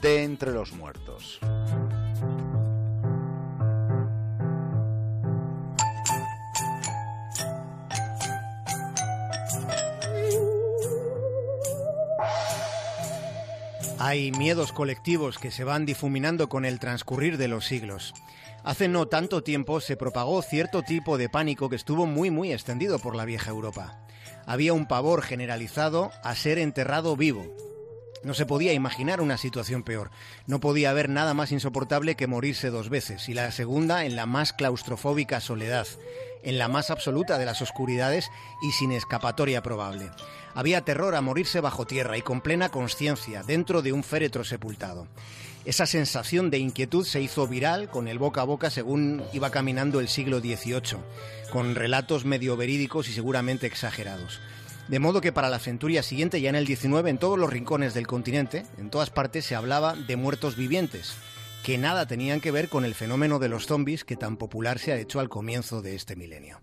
de Entre los Muertos. Hay miedos colectivos que se van difuminando con el transcurrir de los siglos. Hace no tanto tiempo se propagó cierto tipo de pánico que estuvo muy muy extendido por la vieja Europa. Había un pavor generalizado a ser enterrado vivo, no se podía imaginar una situación peor. No podía haber nada más insoportable que morirse dos veces, y la segunda en la más claustrofóbica soledad, en la más absoluta de las oscuridades y sin escapatoria probable. Había terror a morirse bajo tierra y con plena conciencia, dentro de un féretro sepultado. Esa sensación de inquietud se hizo viral con el boca a boca según iba caminando el siglo XVIII, con relatos medio verídicos y seguramente exagerados. De modo que para la centuria siguiente, ya en el 19, en todos los rincones del continente, en todas partes se hablaba de muertos vivientes, que nada tenían que ver con el fenómeno de los zombies que tan popular se ha hecho al comienzo de este milenio.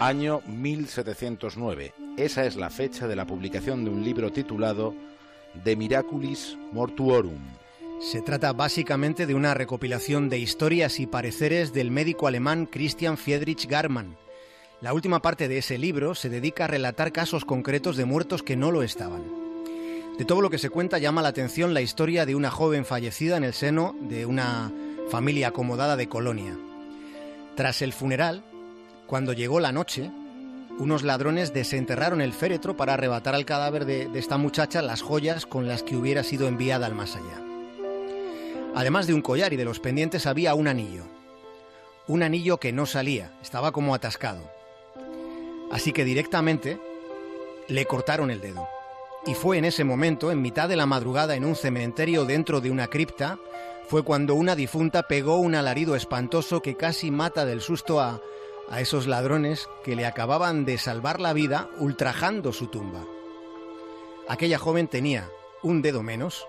Año 1709. Esa es la fecha de la publicación de un libro titulado de Miraculis Mortuorum. Se trata básicamente de una recopilación de historias y pareceres del médico alemán Christian Friedrich Garmann. La última parte de ese libro se dedica a relatar casos concretos de muertos que no lo estaban. De todo lo que se cuenta llama la atención la historia de una joven fallecida en el seno de una familia acomodada de Colonia. Tras el funeral, cuando llegó la noche, unos ladrones desenterraron el féretro para arrebatar al cadáver de, esta muchacha las joyas con las que hubiera sido enviada al más allá. Además de un collar y de los pendientes había un anillo. Un anillo que no salía, estaba como atascado. Así que directamente le cortaron el dedo. Y fue en ese momento, en mitad de la madrugada, en un cementerio dentro de una cripta, fue cuando una difunta pegó un alarido espantoso que casi mata del susto a, a esos ladrones que le acababan de salvar la vida ultrajando su tumba. Aquella joven tenía un dedo menos,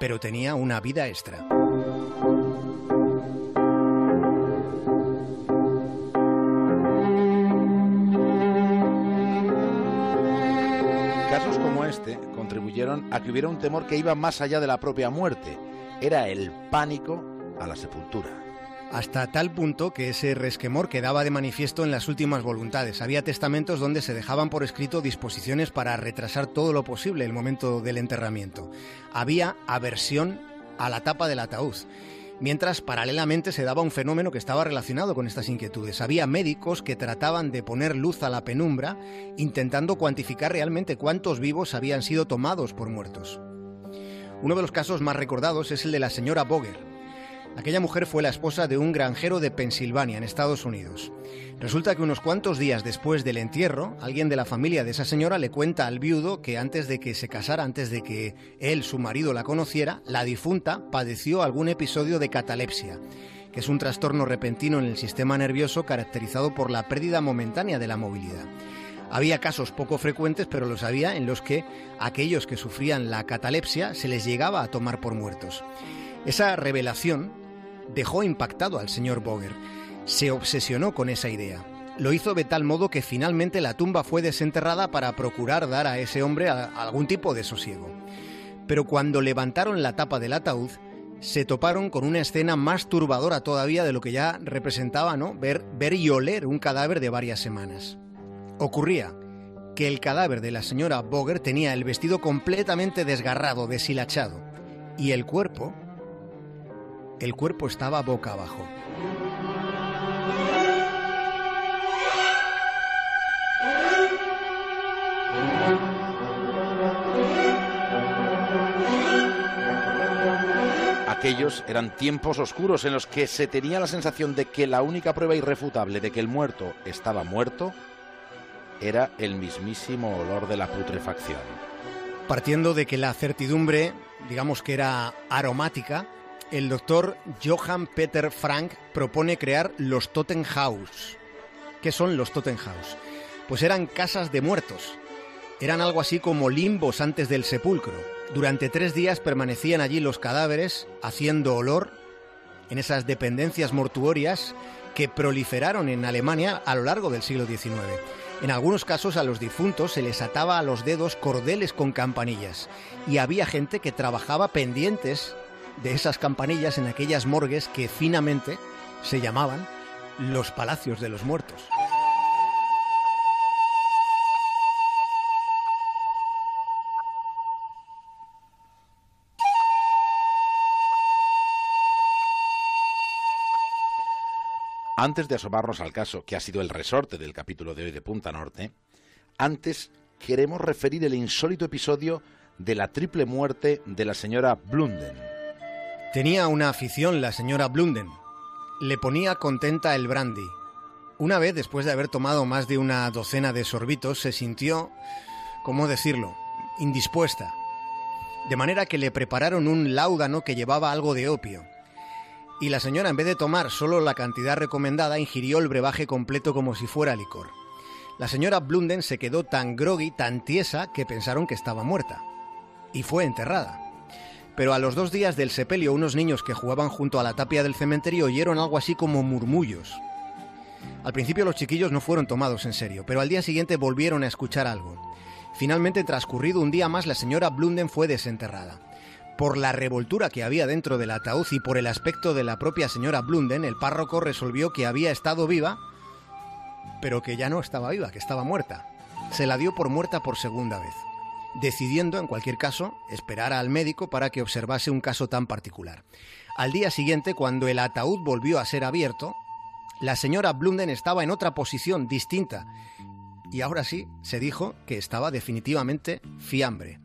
pero tenía una vida extra. Casos como este contribuyeron a que hubiera un temor que iba más allá de la propia muerte. Era el pánico a la sepultura hasta tal punto que ese resquemor quedaba de manifiesto en las últimas voluntades. Había testamentos donde se dejaban por escrito disposiciones para retrasar todo lo posible el momento del enterramiento. Había aversión a la tapa del ataúd. Mientras paralelamente se daba un fenómeno que estaba relacionado con estas inquietudes. Había médicos que trataban de poner luz a la penumbra, intentando cuantificar realmente cuántos vivos habían sido tomados por muertos. Uno de los casos más recordados es el de la señora Boger, Aquella mujer fue la esposa de un granjero de Pensilvania, en Estados Unidos. Resulta que unos cuantos días después del entierro, alguien de la familia de esa señora le cuenta al viudo que antes de que se casara, antes de que él, su marido, la conociera, la difunta padeció algún episodio de catalepsia, que es un trastorno repentino en el sistema nervioso caracterizado por la pérdida momentánea de la movilidad. Había casos poco frecuentes, pero los había en los que aquellos que sufrían la catalepsia se les llegaba a tomar por muertos. Esa revelación dejó impactado al señor Boger. Se obsesionó con esa idea. Lo hizo de tal modo que finalmente la tumba fue desenterrada para procurar dar a ese hombre algún tipo de sosiego. Pero cuando levantaron la tapa del ataúd, se toparon con una escena más turbadora todavía de lo que ya representaba, ¿no? Ver, ver y oler un cadáver de varias semanas. Ocurría que el cadáver de la señora Boger tenía el vestido completamente desgarrado, deshilachado, y el cuerpo el cuerpo estaba boca abajo. aquellos eran tiempos oscuros en los que se tenía la sensación de que la única prueba irrefutable de que el muerto estaba muerto era el mismísimo olor de la putrefacción. Partiendo de que la certidumbre, digamos que era aromática, el doctor Johann Peter Frank propone crear los Tottenhaus. ¿Qué son los Tottenhaus? Pues eran casas de muertos. Eran algo así como limbos antes del sepulcro. Durante tres días permanecían allí los cadáveres, haciendo olor en esas dependencias mortuorias que proliferaron en Alemania a lo largo del siglo XIX. En algunos casos a los difuntos se les ataba a los dedos cordeles con campanillas y había gente que trabajaba pendientes de esas campanillas en aquellas morgues que finamente se llamaban los palacios de los muertos. Antes de asomarnos al caso, que ha sido el resorte del capítulo de hoy de Punta Norte, antes queremos referir el insólito episodio de la triple muerte de la señora Blunden. Tenía una afición la señora Blunden. Le ponía contenta el brandy. Una vez, después de haber tomado más de una docena de sorbitos, se sintió, ¿cómo decirlo?, indispuesta. De manera que le prepararon un láudano que llevaba algo de opio y la señora en vez de tomar solo la cantidad recomendada ingirió el brebaje completo como si fuera licor. La señora Blunden se quedó tan groggy, tan tiesa, que pensaron que estaba muerta. Y fue enterrada. Pero a los dos días del sepelio unos niños que jugaban junto a la tapia del cementerio oyeron algo así como murmullos. Al principio los chiquillos no fueron tomados en serio, pero al día siguiente volvieron a escuchar algo. Finalmente, transcurrido un día más, la señora Blunden fue desenterrada. Por la revoltura que había dentro del ataúd y por el aspecto de la propia señora Blunden, el párroco resolvió que había estado viva, pero que ya no estaba viva, que estaba muerta. Se la dio por muerta por segunda vez, decidiendo, en cualquier caso, esperar al médico para que observase un caso tan particular. Al día siguiente, cuando el ataúd volvió a ser abierto, la señora Blunden estaba en otra posición distinta y ahora sí se dijo que estaba definitivamente fiambre.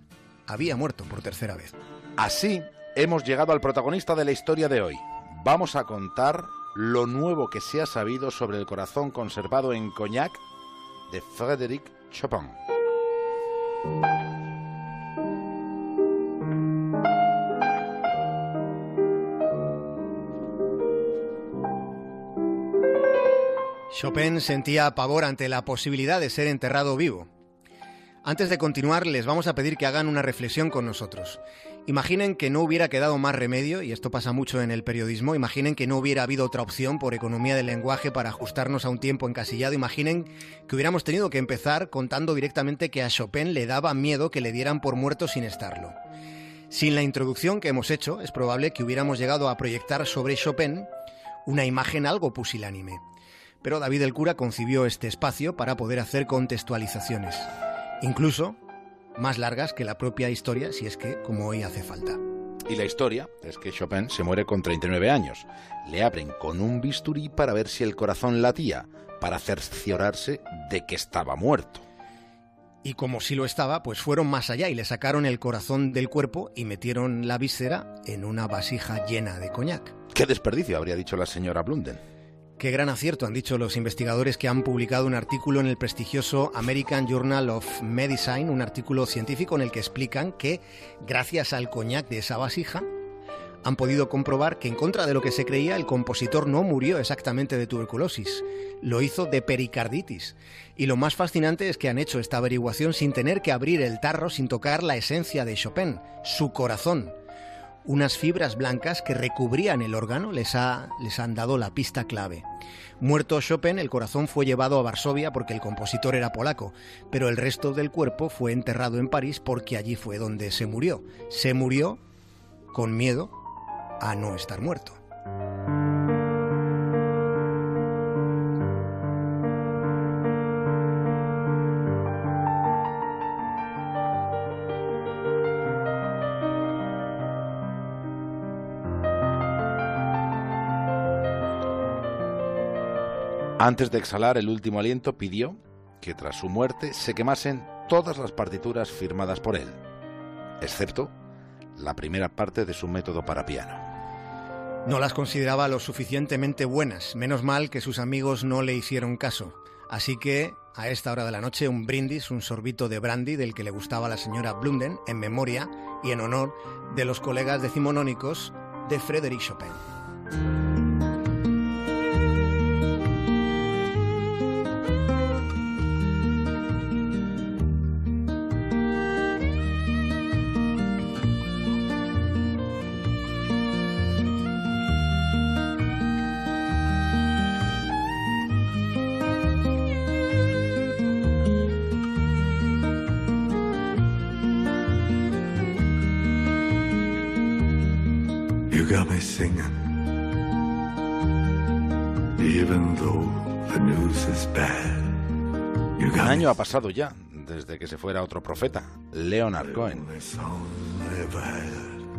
Había muerto por tercera vez. Así hemos llegado al protagonista de la historia de hoy. Vamos a contar lo nuevo que se ha sabido sobre el corazón conservado en Cognac de Frédéric Chopin. Chopin sentía pavor ante la posibilidad de ser enterrado vivo. Antes de continuar, les vamos a pedir que hagan una reflexión con nosotros. Imaginen que no hubiera quedado más remedio, y esto pasa mucho en el periodismo, imaginen que no hubiera habido otra opción por economía del lenguaje para ajustarnos a un tiempo encasillado, imaginen que hubiéramos tenido que empezar contando directamente que a Chopin le daba miedo que le dieran por muerto sin estarlo. Sin la introducción que hemos hecho, es probable que hubiéramos llegado a proyectar sobre Chopin una imagen algo pusilánime. Pero David el cura concibió este espacio para poder hacer contextualizaciones, incluso más largas que la propia historia, si es que, como hoy, hace falta. Y la historia es que Chopin se muere con 39 años. Le abren con un bisturí para ver si el corazón latía, para cerciorarse de que estaba muerto. Y como si lo estaba, pues fueron más allá y le sacaron el corazón del cuerpo y metieron la víscera en una vasija llena de coñac. ¡Qué desperdicio! habría dicho la señora Blunden. Qué gran acierto han dicho los investigadores que han publicado un artículo en el prestigioso American Journal of Medicine, un artículo científico en el que explican que, gracias al coñac de esa vasija, han podido comprobar que, en contra de lo que se creía, el compositor no murió exactamente de tuberculosis, lo hizo de pericarditis. Y lo más fascinante es que han hecho esta averiguación sin tener que abrir el tarro, sin tocar la esencia de Chopin, su corazón unas fibras blancas que recubrían el órgano les, les han dado la pista clave. Muerto Chopin, el corazón fue llevado a Varsovia porque el compositor era polaco, pero el resto del cuerpo fue enterrado en París porque allí fue donde se murió. Se murió con miedo a no estar muerto. Antes de exhalar el último aliento, pidió que tras su muerte se quemasen todas las partituras firmadas por él, excepto la primera parte de su método para piano. No las consideraba lo suficientemente buenas, menos mal que sus amigos no le hicieron caso. Así que, a esta hora de la noche, un brindis, un sorbito de brandy del que le gustaba la señora Blunden, en memoria y en honor de los colegas decimonónicos de Frédéric Chopin. Me singing, even though the news is bad. You Un got me año ha pasado ya desde que se fuera otro profeta, Leonard Cohen, I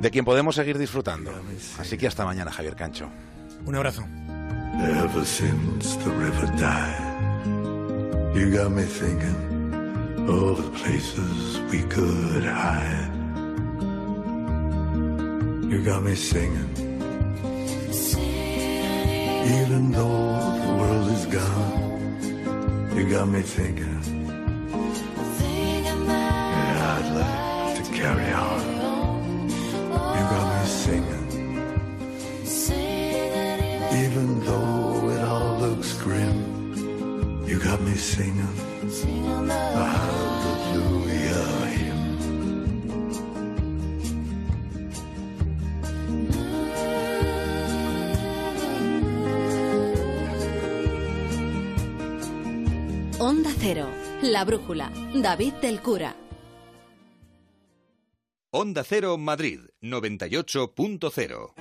de quien podemos seguir disfrutando. Así que hasta mañana, Javier Cancho. Un abrazo. Ever since the river died, you got me thinking of the places we could hide. You got me singing, even though the world is gone. You got me thinking, I'd like to carry on. You got me singing. Even though it all looks grim, you got me singing a hallelujah Cero, La Brújula, David del Cura. Onda Cero Madrid 98.0.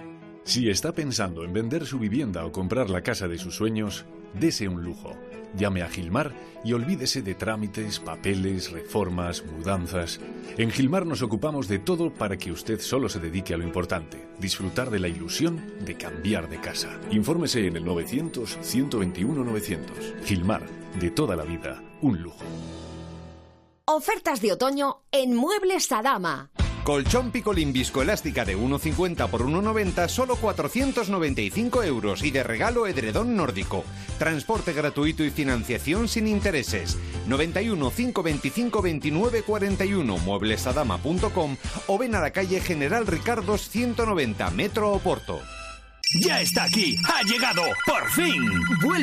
Si está pensando en vender su vivienda o comprar la casa de sus sueños, dese un lujo. Llame a Gilmar y olvídese de trámites, papeles, reformas, mudanzas. En Gilmar nos ocupamos de todo para que usted solo se dedique a lo importante, disfrutar de la ilusión de cambiar de casa. Infórmese en el 900-121-900. Gilmar, de toda la vida, un lujo. Ofertas de otoño en Muebles Adama. Colchón Picolín viscoelástica de 1,50 por 1,90 solo 495 euros y de regalo edredón nórdico. Transporte gratuito y financiación sin intereses. 91 525 29 41 mueblesadama.com o ven a la calle General Ricardos 190 Metro Oporto. Ya está aquí, ha llegado, por fin. Vuelve